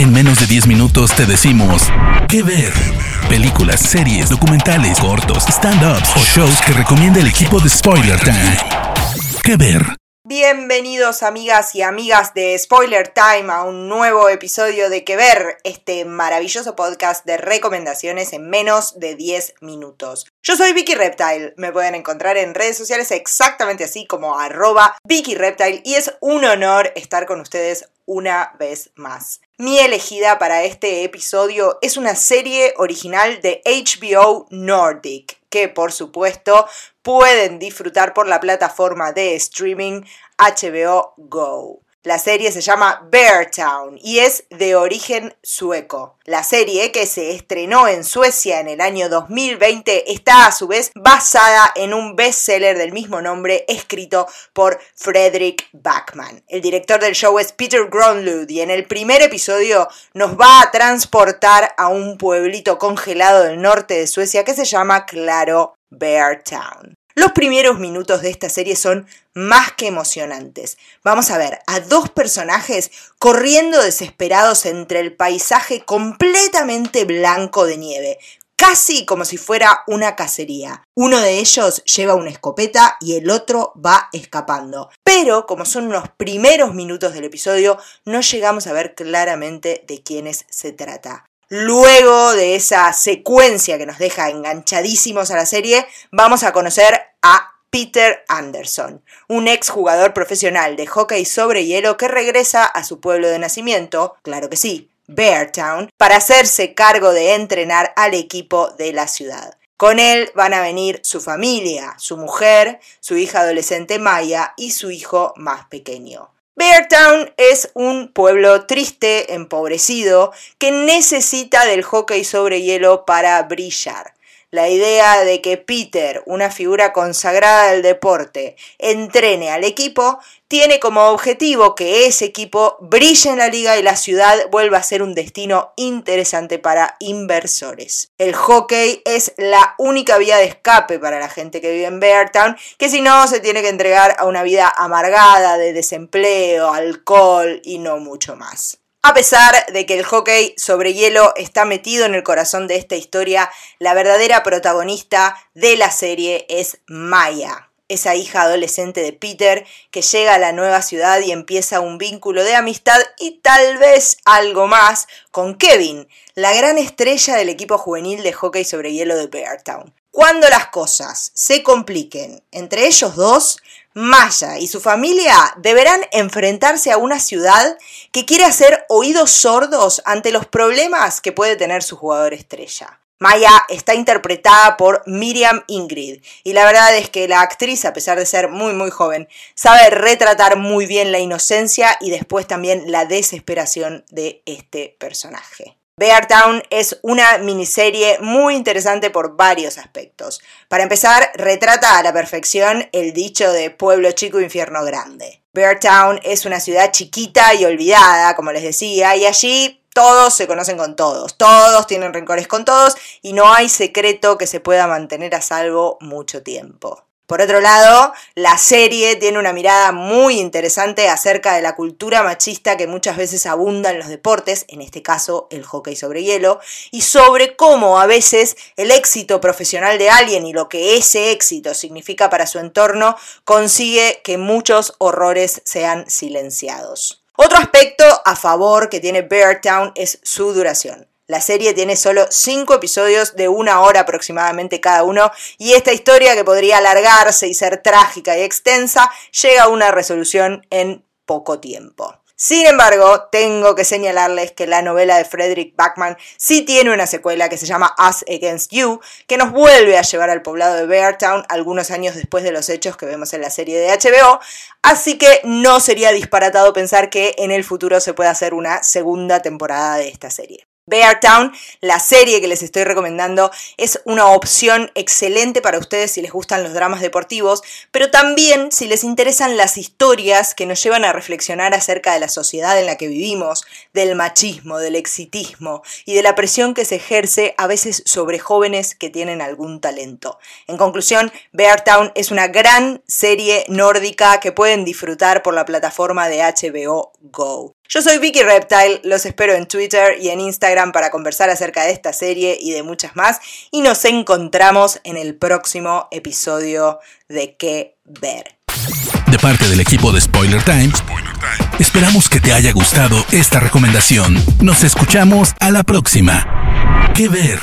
En menos de 10 minutos te decimos qué ver. Películas, series, documentales, cortos, stand-ups o shows que recomienda el equipo de Spoiler Time. ¿Qué ver? Bienvenidos amigas y amigas de Spoiler Time a un nuevo episodio de Que Ver, este maravilloso podcast de recomendaciones en menos de 10 minutos. Yo soy Vicky Reptile, me pueden encontrar en redes sociales exactamente así como arroba Vicky Reptile y es un honor estar con ustedes una vez más. Mi elegida para este episodio es una serie original de HBO Nordic, que por supuesto pueden disfrutar por la plataforma de streaming HBO Go. La serie se llama Bear Town y es de origen sueco. La serie, que se estrenó en Suecia en el año 2020, está a su vez basada en un bestseller del mismo nombre escrito por Frederick Backman. El director del show es Peter Gronlund y en el primer episodio nos va a transportar a un pueblito congelado del norte de Suecia que se llama, claro, Bear Town. Los primeros minutos de esta serie son más que emocionantes. Vamos a ver a dos personajes corriendo desesperados entre el paisaje completamente blanco de nieve, casi como si fuera una cacería. Uno de ellos lleva una escopeta y el otro va escapando. Pero como son unos primeros minutos del episodio, no llegamos a ver claramente de quiénes se trata. Luego de esa secuencia que nos deja enganchadísimos a la serie, vamos a conocer Peter Anderson, un ex jugador profesional de hockey sobre hielo que regresa a su pueblo de nacimiento, claro que sí, Beartown, para hacerse cargo de entrenar al equipo de la ciudad. Con él van a venir su familia, su mujer, su hija adolescente Maya y su hijo más pequeño. Beartown es un pueblo triste, empobrecido, que necesita del hockey sobre hielo para brillar. La idea de que Peter, una figura consagrada del deporte, entrene al equipo, tiene como objetivo que ese equipo brille en la liga y la ciudad vuelva a ser un destino interesante para inversores. El hockey es la única vía de escape para la gente que vive en Beartown, que si no se tiene que entregar a una vida amargada de desempleo, alcohol y no mucho más. A pesar de que el hockey sobre hielo está metido en el corazón de esta historia, la verdadera protagonista de la serie es Maya, esa hija adolescente de Peter que llega a la nueva ciudad y empieza un vínculo de amistad y tal vez algo más con Kevin, la gran estrella del equipo juvenil de hockey sobre hielo de Beartown. Cuando las cosas se compliquen entre ellos dos, Maya y su familia deberán enfrentarse a una ciudad que quiere hacer oídos sordos ante los problemas que puede tener su jugador estrella. Maya está interpretada por Miriam Ingrid y la verdad es que la actriz, a pesar de ser muy muy joven, sabe retratar muy bien la inocencia y después también la desesperación de este personaje. Beartown es una miniserie muy interesante por varios aspectos. Para empezar, retrata a la perfección el dicho de pueblo chico, infierno grande. Beartown es una ciudad chiquita y olvidada, como les decía, y allí todos se conocen con todos, todos tienen rencores con todos y no hay secreto que se pueda mantener a salvo mucho tiempo. Por otro lado, la serie tiene una mirada muy interesante acerca de la cultura machista que muchas veces abunda en los deportes, en este caso el hockey sobre hielo, y sobre cómo a veces el éxito profesional de alguien y lo que ese éxito significa para su entorno consigue que muchos horrores sean silenciados. Otro aspecto a favor que tiene Beartown es su duración. La serie tiene solo 5 episodios de una hora aproximadamente cada uno y esta historia que podría alargarse y ser trágica y extensa llega a una resolución en poco tiempo. Sin embargo, tengo que señalarles que la novela de Frederick Backman sí tiene una secuela que se llama Us Against You, que nos vuelve a llevar al poblado de Beartown algunos años después de los hechos que vemos en la serie de HBO, así que no sería disparatado pensar que en el futuro se pueda hacer una segunda temporada de esta serie. Beartown, la serie que les estoy recomendando, es una opción excelente para ustedes si les gustan los dramas deportivos, pero también si les interesan las historias que nos llevan a reflexionar acerca de la sociedad en la que vivimos, del machismo, del exitismo y de la presión que se ejerce a veces sobre jóvenes que tienen algún talento. En conclusión, Beartown es una gran serie nórdica que pueden disfrutar por la plataforma de HBO Go. Yo soy Vicky Reptile, los espero en Twitter y en Instagram para conversar acerca de esta serie y de muchas más. Y nos encontramos en el próximo episodio de ¿Qué ver? De parte del equipo de Spoiler Times, esperamos que te haya gustado esta recomendación. Nos escuchamos a la próxima. ¿Qué ver?